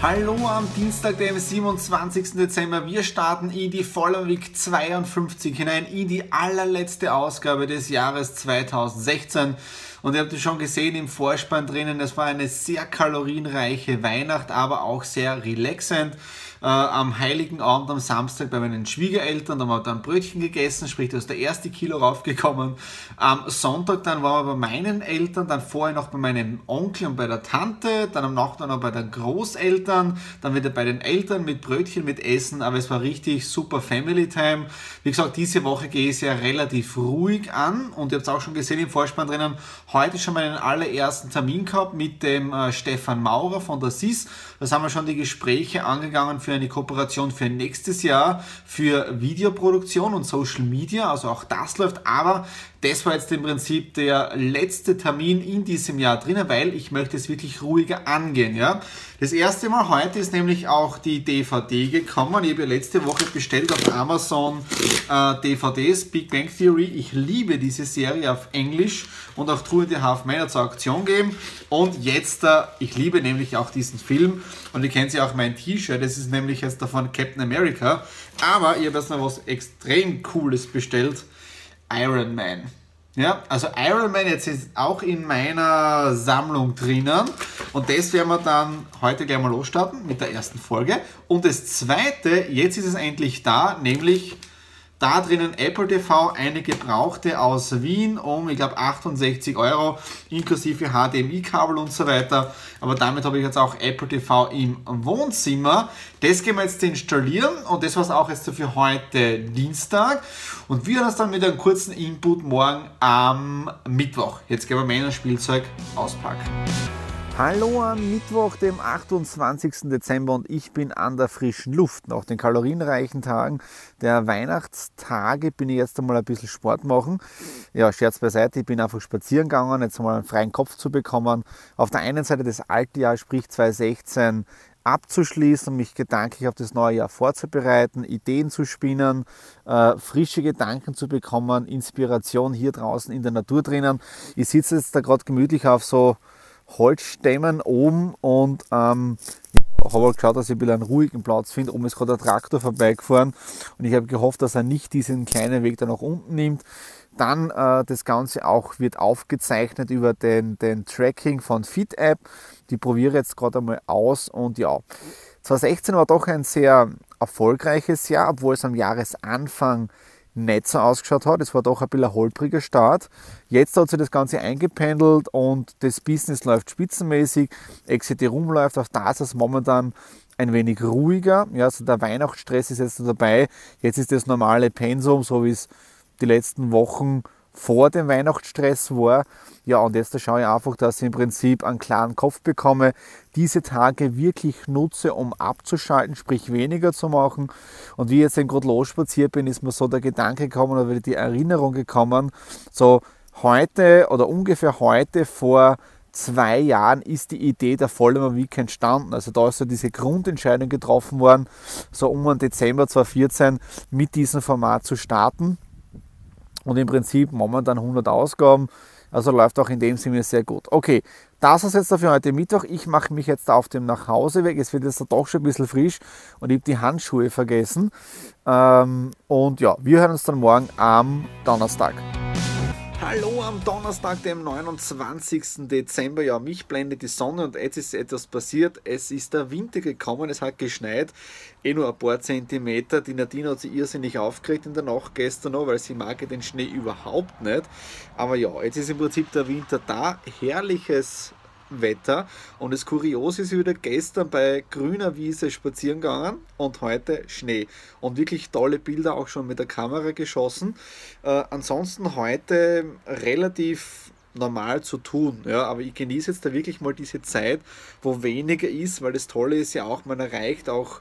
Hallo am Dienstag, dem 27. Dezember. Wir starten in die Follow Week 52 hinein, in die allerletzte Ausgabe des Jahres 2016. Und ihr habt es schon gesehen im Vorspann drinnen, es war eine sehr kalorienreiche Weihnacht, aber auch sehr relaxend äh, am Heiligen Abend am Samstag bei meinen Schwiegereltern, da haben wir dann Brötchen gegessen, sprich, da ist der erste Kilo raufgekommen. Am Sonntag dann waren wir bei meinen Eltern, dann vorher noch bei meinem Onkel und bei der Tante, dann am Nachmittag noch bei den Großeltern, dann wieder bei den Eltern mit Brötchen, mit Essen, aber es war richtig super Family Time. Wie gesagt, diese Woche gehe ich ja relativ ruhig an und ihr habt es auch schon gesehen im Vorspann drinnen, heute schon meinen allerersten Termin gehabt mit dem äh, Stefan Maurer von der SIS. Da sind wir schon die Gespräche angegangen für eine Kooperation für nächstes Jahr für Videoproduktion und Social Media. Also auch das läuft. Aber das war jetzt im Prinzip der letzte Termin in diesem Jahr drinnen, weil ich möchte es wirklich ruhiger angehen. Ja? Das erste Mal heute ist nämlich auch die DVD gekommen. Ich habe letzte Woche bestellt auf Amazon äh, DVDs, Big Bang Theory. Ich liebe diese Serie auf Englisch und auch True in the Half Man zur Auktion geben. Und jetzt, äh, ich liebe nämlich auch diesen Film und ihr kennt ja auch mein T-Shirt, das ist nämlich jetzt davon Captain America. Aber ich habe jetzt noch was extrem Cooles bestellt. Iron Man. Ja, also Iron Man jetzt ist auch in meiner Sammlung drinnen und das werden wir dann heute gleich mal losstarten mit der ersten Folge. Und das zweite, jetzt ist es endlich da, nämlich da drinnen Apple TV, eine gebrauchte aus Wien um, ich glaube, 68 Euro, inklusive HDMI-Kabel und so weiter. Aber damit habe ich jetzt auch Apple TV im Wohnzimmer. Das gehen wir jetzt installieren und das war es auch jetzt für heute Dienstag. Und wir hören uns dann mit einem kurzen Input morgen am Mittwoch. Jetzt gehen wir Männerspielzeug auspacken. Hallo am Mittwoch, dem 28. Dezember und ich bin an der frischen Luft. Nach den kalorienreichen Tagen der Weihnachtstage bin ich jetzt einmal ein bisschen Sport machen. Ja, Scherz beiseite, ich bin einfach spazieren gegangen, jetzt einmal einen freien Kopf zu bekommen. Auf der einen Seite das alte Jahr, sprich 2016, abzuschließen, mich gedanklich auf das neue Jahr vorzubereiten, Ideen zu spinnen, äh, frische Gedanken zu bekommen, Inspiration hier draußen in der Natur drinnen. Ich sitze jetzt da gerade gemütlich auf so Holzstämmen oben und ähm, habe halt geschaut, dass ich einen ruhigen Platz finde. Oben ist gerade ein Traktor vorbeigefahren und ich habe gehofft, dass er nicht diesen kleinen Weg da nach unten nimmt. Dann äh, das Ganze auch wird aufgezeichnet über den, den Tracking von Fit-App. Die probiere ich jetzt gerade einmal aus und ja, 2016 war doch ein sehr erfolgreiches Jahr, obwohl es am Jahresanfang nicht so ausgeschaut hat. Es war doch ein bisschen ein holpriger Start. Jetzt hat sich das Ganze eingependelt und das Business läuft spitzenmäßig. Exit Room läuft, auch da ist es momentan ein wenig ruhiger. Ja, also der Weihnachtsstress ist jetzt dabei. Jetzt ist das normale Pensum, so wie es die letzten Wochen vor dem Weihnachtsstress war. Ja, und jetzt schaue ich einfach, dass ich im Prinzip einen klaren Kopf bekomme, diese Tage wirklich nutze, um abzuschalten, sprich weniger zu machen. Und wie ich jetzt gerade losspaziert bin, ist mir so der Gedanke gekommen oder die Erinnerung gekommen, so heute oder ungefähr heute vor zwei Jahren ist die Idee der Vollmer Week entstanden. Also da ist so diese Grundentscheidung getroffen worden, so um den Dezember 2014 mit diesem Format zu starten und im Prinzip momentan 100 Ausgaben. Also läuft auch in dem Sinne sehr gut. Okay, das ist jetzt für heute Mittwoch. Ich mache mich jetzt auf dem Nachhauseweg. Es wird jetzt doch schon ein bisschen frisch und ich habe die Handschuhe vergessen. Ähm, und ja, wir hören uns dann morgen am Donnerstag. Hallo am Donnerstag, dem 29. Dezember. Ja, mich blendet die Sonne und jetzt ist etwas passiert. Es ist der Winter gekommen, es hat geschneit, eh nur ein paar Zentimeter. Die Nadine hat sich irrsinnig aufgeregt in der Nacht gestern noch, weil sie mag den Schnee überhaupt nicht. Aber ja, jetzt ist im Prinzip der Winter da. Herrliches Wetter. Und das Kuriose ist wieder gestern bei grüner Wiese spazieren gegangen und heute Schnee. Und wirklich tolle Bilder auch schon mit der Kamera geschossen. Äh, ansonsten heute relativ normal zu tun. Ja, aber ich genieße jetzt da wirklich mal diese Zeit, wo weniger ist, weil das Tolle ist ja auch, man erreicht auch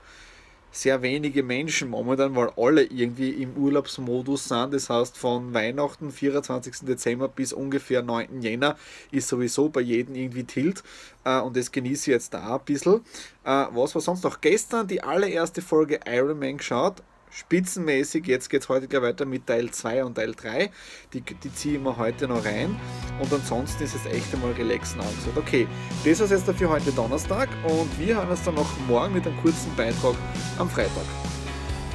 sehr wenige Menschen momentan, weil alle irgendwie im Urlaubsmodus sind. Das heißt, von Weihnachten, 24. Dezember bis ungefähr 9. Jänner ist sowieso bei jedem irgendwie Tilt. Äh, und das genieße ich jetzt da ein bisschen. Äh, was war sonst noch? Gestern die allererste Folge Iron Man geschaut spitzenmäßig. Jetzt geht es heute gleich weiter mit Teil 2 und Teil 3. Die, die ziehen wir heute noch rein. Und ansonsten ist es echt einmal relaxen angesagt. Okay, das war jetzt für heute Donnerstag und wir hören uns dann noch morgen mit einem kurzen Beitrag am Freitag.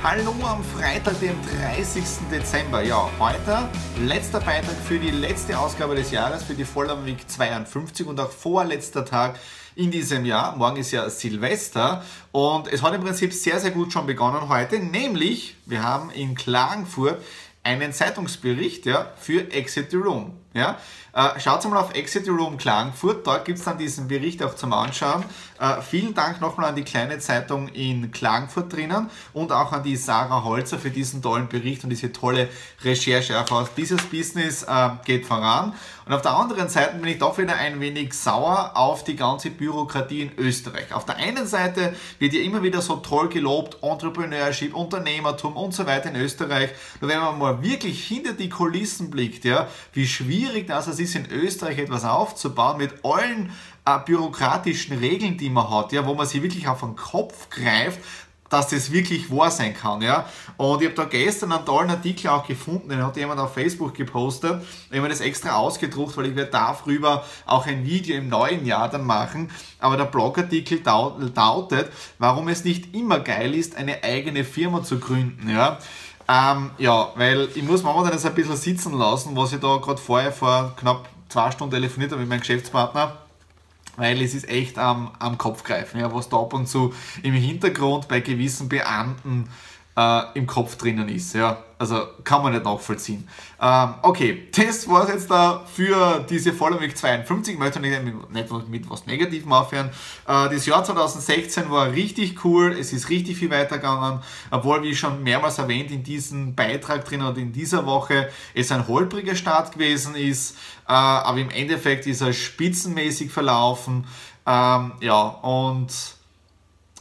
Hallo am Freitag, dem 30. Dezember. Ja, heute letzter Beitrag für die letzte Ausgabe des Jahres, für die Vollern Week 52 und auch vorletzter Tag in diesem Jahr. Morgen ist ja Silvester und es hat im Prinzip sehr, sehr gut schon begonnen heute, nämlich wir haben in Klagenfurt einen Zeitungsbericht ja, für Exit the Room. Ja? Äh, schaut mal auf Exit the Room Klagenfurt, dort gibt es dann diesen Bericht auch zum Anschauen. Äh, vielen Dank nochmal an die kleine Zeitung in Klagenfurt drinnen und auch an die Sarah Holzer für diesen tollen Bericht und diese tolle Recherche. Auch aus dieses Business äh, geht voran. Und auf der anderen Seite bin ich doch wieder ein wenig sauer auf die ganze Bürokratie in Österreich. Auf der einen Seite wird ja immer wieder so toll gelobt, Entrepreneurship, Unternehmertum und so weiter in Österreich. Nur wenn man mal wirklich hinter die Kulissen blickt, ja, wie schwierig das ist, in Österreich etwas aufzubauen mit allen äh, bürokratischen Regeln, die man hat, ja, wo man sich wirklich auf den Kopf greift, dass das wirklich wahr sein kann. Ja? Und ich habe da gestern einen tollen Artikel auch gefunden, den hat jemand auf Facebook gepostet. Ich habe das extra ausgedruckt, weil ich werde darüber auch ein Video im neuen Jahr dann machen. Aber der Blogartikel lautet, warum es nicht immer geil ist, eine eigene Firma zu gründen. Ja? Ähm, ja, weil ich muss momentan jetzt ein bisschen sitzen lassen, was ich da gerade vorher vor knapp zwei Stunden telefoniert habe mit meinem Geschäftspartner weil es ist echt am, am Kopf greifen, ja, was da ab und zu im Hintergrund bei gewissen Beamten äh, im Kopf drinnen ist. Ja. Also kann man nicht nachvollziehen. Ähm, okay, das war es jetzt da für diese Following 52. Ich möchte nicht mit, nicht mit was Negativem aufhören. Äh, das Jahr 2016 war richtig cool. Es ist richtig viel weitergegangen. Obwohl, wie schon mehrmals erwähnt, in diesem Beitrag drin und in dieser Woche es ein holpriger Start gewesen ist. Äh, aber im Endeffekt ist er spitzenmäßig verlaufen. Ähm, ja, und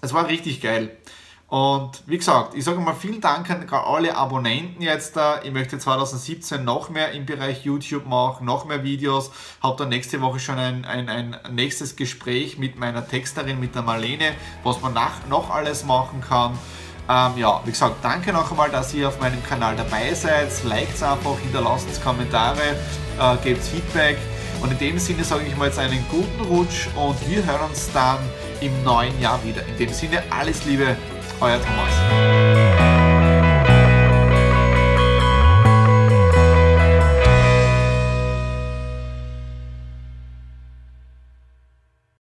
es war richtig geil. Und wie gesagt, ich sage mal vielen Dank an alle Abonnenten jetzt da. Ich möchte 2017 noch mehr im Bereich YouTube machen, noch mehr Videos. Habe dann nächste Woche schon ein, ein, ein nächstes Gespräch mit meiner Texterin, mit der Marlene, was man nach, noch alles machen kann. Ähm, ja, wie gesagt, danke noch einmal, dass ihr auf meinem Kanal dabei seid. Liked einfach, hinterlasst Kommentare, äh, gebt Feedback. Und in dem Sinne sage ich mal jetzt einen guten Rutsch und wir hören uns dann im neuen Jahr wieder. In dem Sinne alles Liebe, euer Thomas.